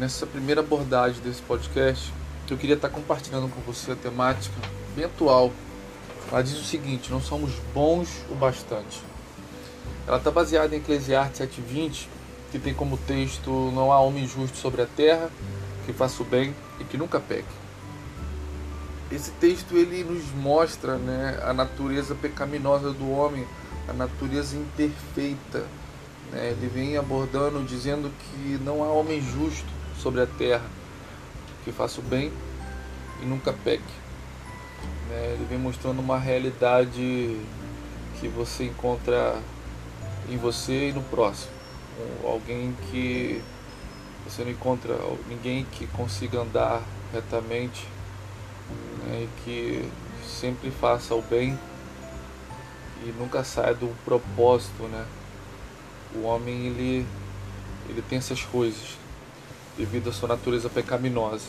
nessa primeira abordagem desse podcast, eu queria estar compartilhando com você a temática bem atual. Ela diz o seguinte: não somos bons o bastante. Ela está baseada em Eclesiastes 7,20, que tem como texto: Não há homem justo sobre a terra que faça o bem e que nunca peque. Esse texto ele nos mostra né, a natureza pecaminosa do homem, a natureza imperfeita. Né? Ele vem abordando, dizendo que não há homem justo sobre a terra que faça o bem e nunca peque. Né? Ele vem mostrando uma realidade que você encontra em você e no próximo. Alguém que você não encontra ninguém que consiga andar retamente né, e que sempre faça o bem e nunca saia do propósito, né? O homem ele ele tem essas coisas devido à sua natureza pecaminosa.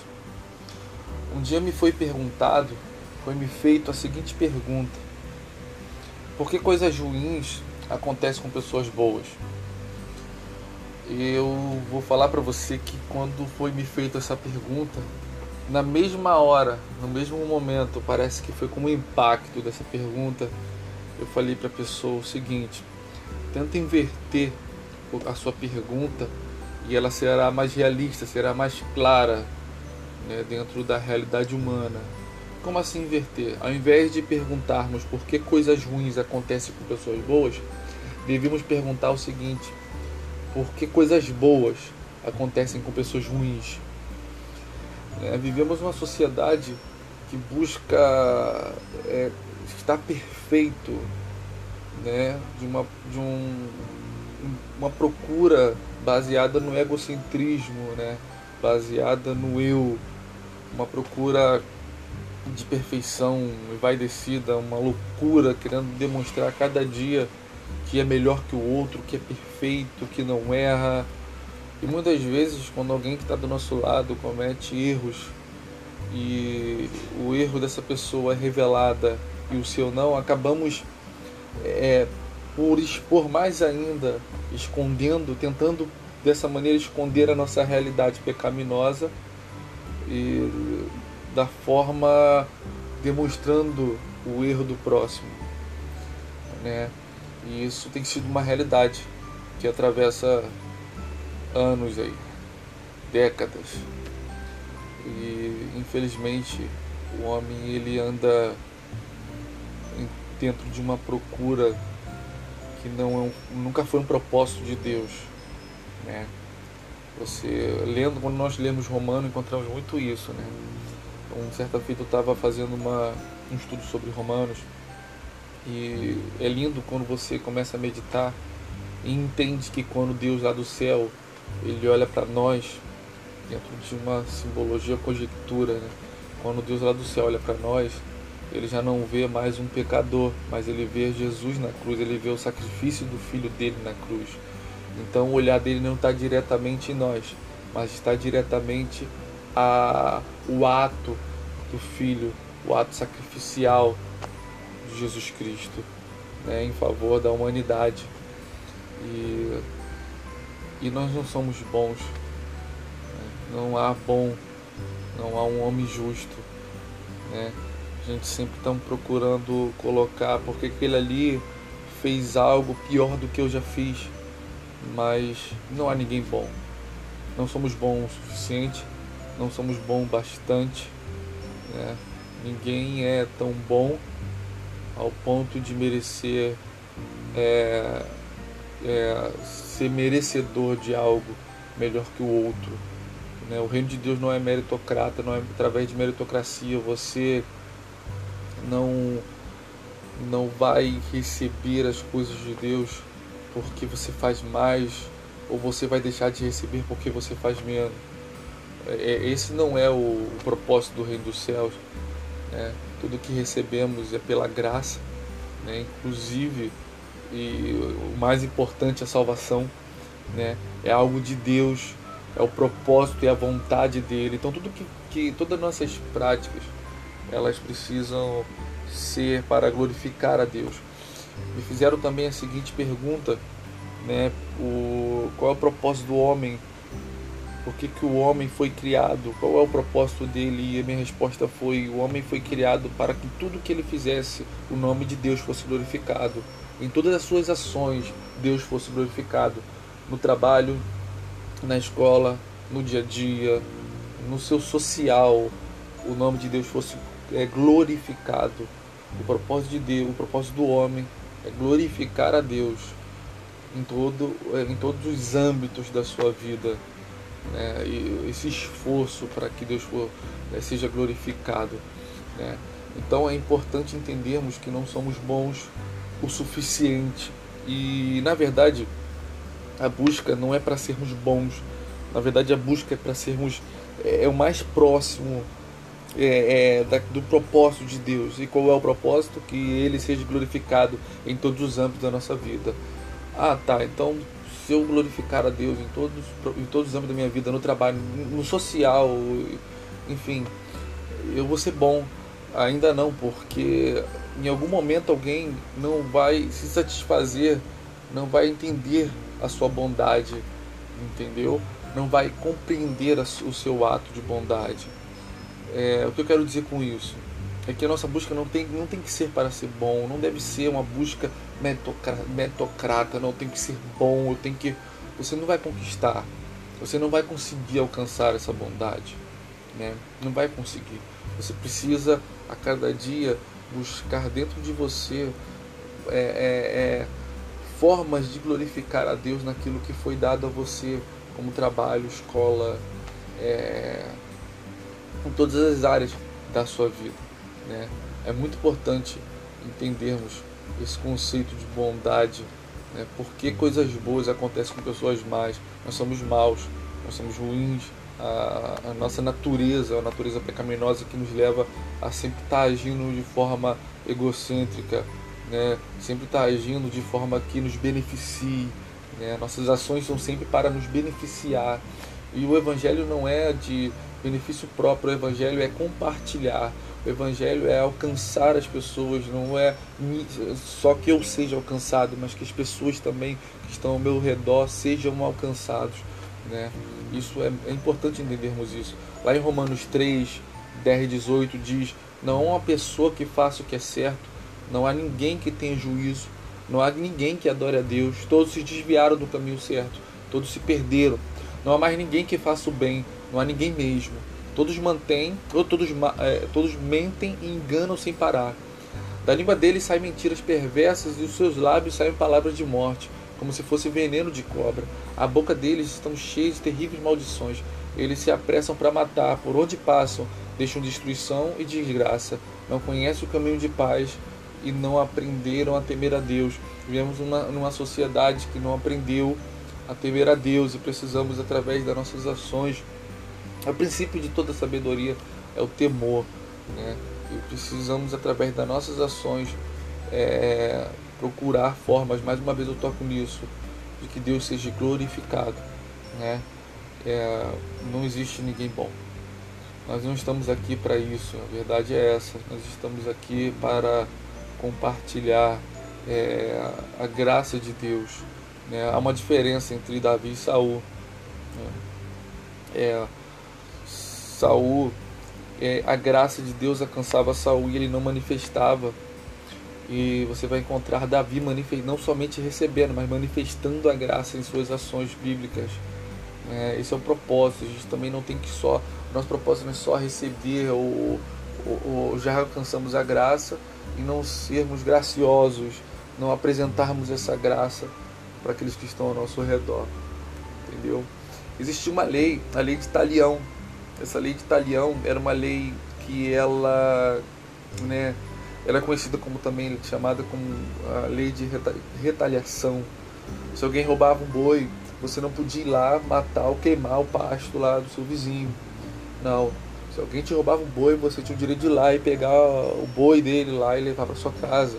Um dia me foi perguntado, foi me feito a seguinte pergunta: Por que coisas ruins acontecem com pessoas boas? Eu vou falar para você que quando foi me feita essa pergunta, na mesma hora, no mesmo momento, parece que foi como um impacto dessa pergunta, eu falei para a pessoa o seguinte: tenta inverter a sua pergunta e ela será mais realista, será mais clara né, dentro da realidade humana. Como assim inverter? Ao invés de perguntarmos por que coisas ruins acontecem com pessoas boas, devíamos perguntar o seguinte: por que coisas boas acontecem com pessoas ruins? É, vivemos uma sociedade que busca é, estar perfeito, né? de, uma, de um, uma procura baseada no egocentrismo, né? baseada no eu, uma procura de perfeição envaidecida, uma loucura querendo demonstrar a cada dia que é melhor que o outro, que é perfeito, que não erra. E muitas vezes, quando alguém que está do nosso lado comete erros e o erro dessa pessoa é revelada e o seu não, acabamos é, por expor mais ainda, escondendo, tentando dessa maneira esconder a nossa realidade pecaminosa e da forma demonstrando o erro do próximo, né? E isso tem sido uma realidade que atravessa anos aí, décadas. E infelizmente o homem ele anda dentro de uma procura que não é um, nunca foi um propósito de Deus, né? Você lendo quando nós lemos Romano encontramos muito isso, né? Um certa feita eu estava fazendo uma, um estudo sobre Romanos e é lindo quando você começa a meditar e entende que quando Deus lá do céu ele olha para nós dentro de uma simbologia conjectura, né? quando Deus lá do céu olha para nós, ele já não vê mais um pecador, mas ele vê Jesus na cruz, ele vê o sacrifício do filho dele na cruz. Então o olhar dele não está diretamente em nós, mas está diretamente a o ato do filho, o ato sacrificial de Jesus Cristo, né, em favor da humanidade. E, e nós não somos bons. Né? Não há bom, não há um homem justo. Né? A gente sempre está procurando colocar porque aquele ali fez algo pior do que eu já fiz. Mas não há ninguém bom. Não somos bons o suficiente, não somos bons bastante. Né? Ninguém é tão bom ao ponto de merecer é, é, ser merecedor de algo melhor que o outro. Né? O reino de Deus não é meritocrata, não é através de meritocracia. Você não não vai receber as coisas de Deus porque você faz mais ou você vai deixar de receber porque você faz menos. É, é esse não é o, propósito do reino dos céus. Né? Tudo que recebemos é pela graça, né? inclusive, e o mais importante, a salvação, né? é algo de Deus, é o propósito e a vontade dele. Então, tudo que, que todas as nossas práticas, elas precisam ser para glorificar a Deus. Me fizeram também a seguinte pergunta, né? O, qual é o propósito do homem Por que, que o homem foi criado? Qual é o propósito dele? E a minha resposta foi: o homem foi criado para que tudo que ele fizesse, o nome de Deus fosse glorificado. Em todas as suas ações, Deus fosse glorificado. No trabalho, na escola, no dia a dia, no seu social, o nome de Deus fosse é, glorificado. O propósito de Deus, o propósito do homem é glorificar a Deus em, todo, é, em todos os âmbitos da sua vida. Né? E esse esforço para que Deus for, né, seja glorificado. Né? Então é importante entendermos que não somos bons o suficiente. E na verdade, a busca não é para sermos bons, na verdade, a busca é para sermos é, é, o mais próximo é, é, da, do propósito de Deus. E qual é o propósito? Que Ele seja glorificado em todos os âmbitos da nossa vida. Ah, tá. Então, se eu glorificar a Deus em todos, em todos os âmbitos da minha vida, no trabalho, no social, enfim, eu vou ser bom. Ainda não, porque em algum momento alguém não vai se satisfazer, não vai entender a sua bondade, entendeu? Não vai compreender o seu ato de bondade. É, o que eu quero dizer com isso é que a nossa busca não tem, não tem que ser para ser bom, não deve ser uma busca metocrata, não tem que ser bom, eu tenho que. Você não vai conquistar, você não vai conseguir alcançar essa bondade, né? Não vai conseguir. Você precisa a cada dia buscar dentro de você é, é, é, formas de glorificar a Deus naquilo que foi dado a você, como trabalho, escola, é, em todas as áreas da sua vida. Né? É muito importante entendermos esse conceito de bondade, né? porque coisas boas acontecem com pessoas más. Nós somos maus, nós somos ruins, a, a, nossa natureza, a natureza pecaminosa que nos leva a sempre estar agindo de forma egocêntrica, né? sempre estar agindo de forma que nos beneficie. Né? Nossas ações são sempre para nos beneficiar. E o Evangelho não é de benefício próprio, o Evangelho é compartilhar. O Evangelho é alcançar as pessoas, não é só que eu seja alcançado, mas que as pessoas também que estão ao meu redor sejam alcançados. Né? Isso é, é importante entendermos isso. Lá em Romanos 3, 10 18 diz: Não há uma pessoa que faça o que é certo, não há ninguém que tenha juízo, não há ninguém que adore a Deus. Todos se desviaram do caminho certo, todos se perderam. Não há mais ninguém que faça o bem, não há ninguém mesmo. Todos mantêm, ou todos, é, todos mentem e enganam sem parar. Da língua deles saem mentiras perversas e os seus lábios saem palavras de morte como se fosse veneno de cobra. A boca deles está cheia de terríveis maldições. Eles se apressam para matar, por onde passam, deixam destruição e desgraça. Não conhecem o caminho de paz e não aprenderam a temer a Deus. Vivemos numa, numa sociedade que não aprendeu a temer a Deus e precisamos, através das nossas ações, o princípio de toda sabedoria é o temor. Né? E precisamos, através das nossas ações, é, procurar formas, mais uma vez eu toco nisso, de que Deus seja glorificado. Né? É, não existe ninguém bom. Nós não estamos aqui para isso, a verdade é essa. Nós estamos aqui para compartilhar é, a graça de Deus. Né? Há uma diferença entre Davi e Saul. Né? É, Saul, é, a graça de Deus alcançava Saul e ele não manifestava e você vai encontrar Davi não somente recebendo, mas manifestando a graça em suas ações bíblicas. É, esse é o propósito. A gente também não tem que só. Nosso propósito não é só receber ou, ou, ou já alcançamos a graça e não sermos graciosos, não apresentarmos essa graça para aqueles que estão ao nosso redor. Entendeu? Existia uma lei, a lei de Talião. Essa lei de Talião era uma lei que ela, né, ela é conhecida como também chamada como a lei de retaliação. Se alguém roubava um boi, você não podia ir lá matar ou queimar o pasto lá do seu vizinho. Não. Se alguém te roubava um boi, você tinha o direito de ir lá e pegar o boi dele lá e levar para sua casa.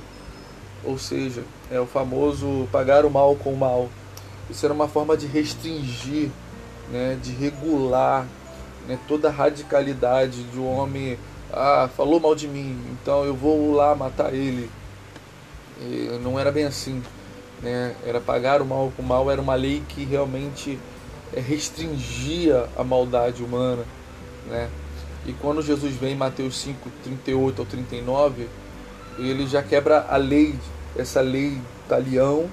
Ou seja, é o famoso pagar o mal com o mal. Isso era uma forma de restringir, né, de regular né, toda a radicalidade de um homem ah, falou mal de mim, então eu vou lá matar ele. E não era bem assim. Né? Era pagar o mal com o mal, era uma lei que realmente é, restringia a maldade humana, né? E quando Jesus vem em Mateus 5, 38 ao 39, ele já quebra a lei, essa lei talião,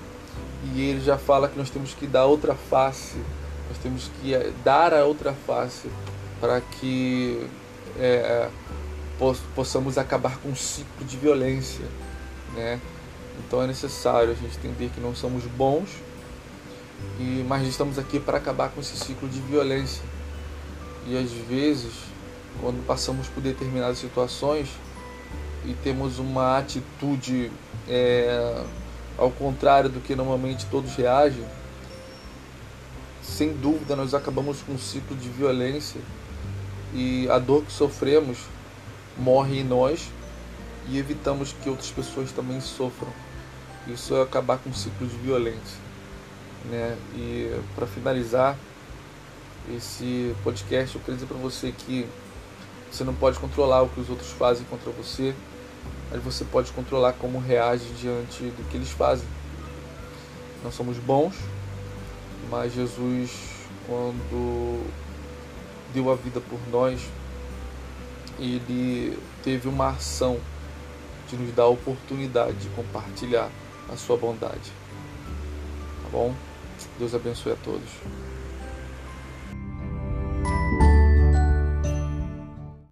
e ele já fala que nós temos que dar outra face, nós temos que eh, dar a outra face para que é, possamos acabar com um ciclo de violência, né? Então é necessário a gente entender que não somos bons, e mas estamos aqui para acabar com esse ciclo de violência. E às vezes, quando passamos por determinadas situações e temos uma atitude é, ao contrário do que normalmente todos reagem, sem dúvida nós acabamos com um ciclo de violência e a dor que sofremos morre em nós e evitamos que outras pessoas também sofram. Isso é acabar com um ciclo de violência. Né? E para finalizar esse podcast, eu quero dizer para você que você não pode controlar o que os outros fazem contra você, mas você pode controlar como reage diante do que eles fazem. Nós somos bons, mas Jesus, quando deu a vida por nós, ele teve uma ação de nos dar a oportunidade de compartilhar a sua bondade. Tá bom? Deus abençoe a todos.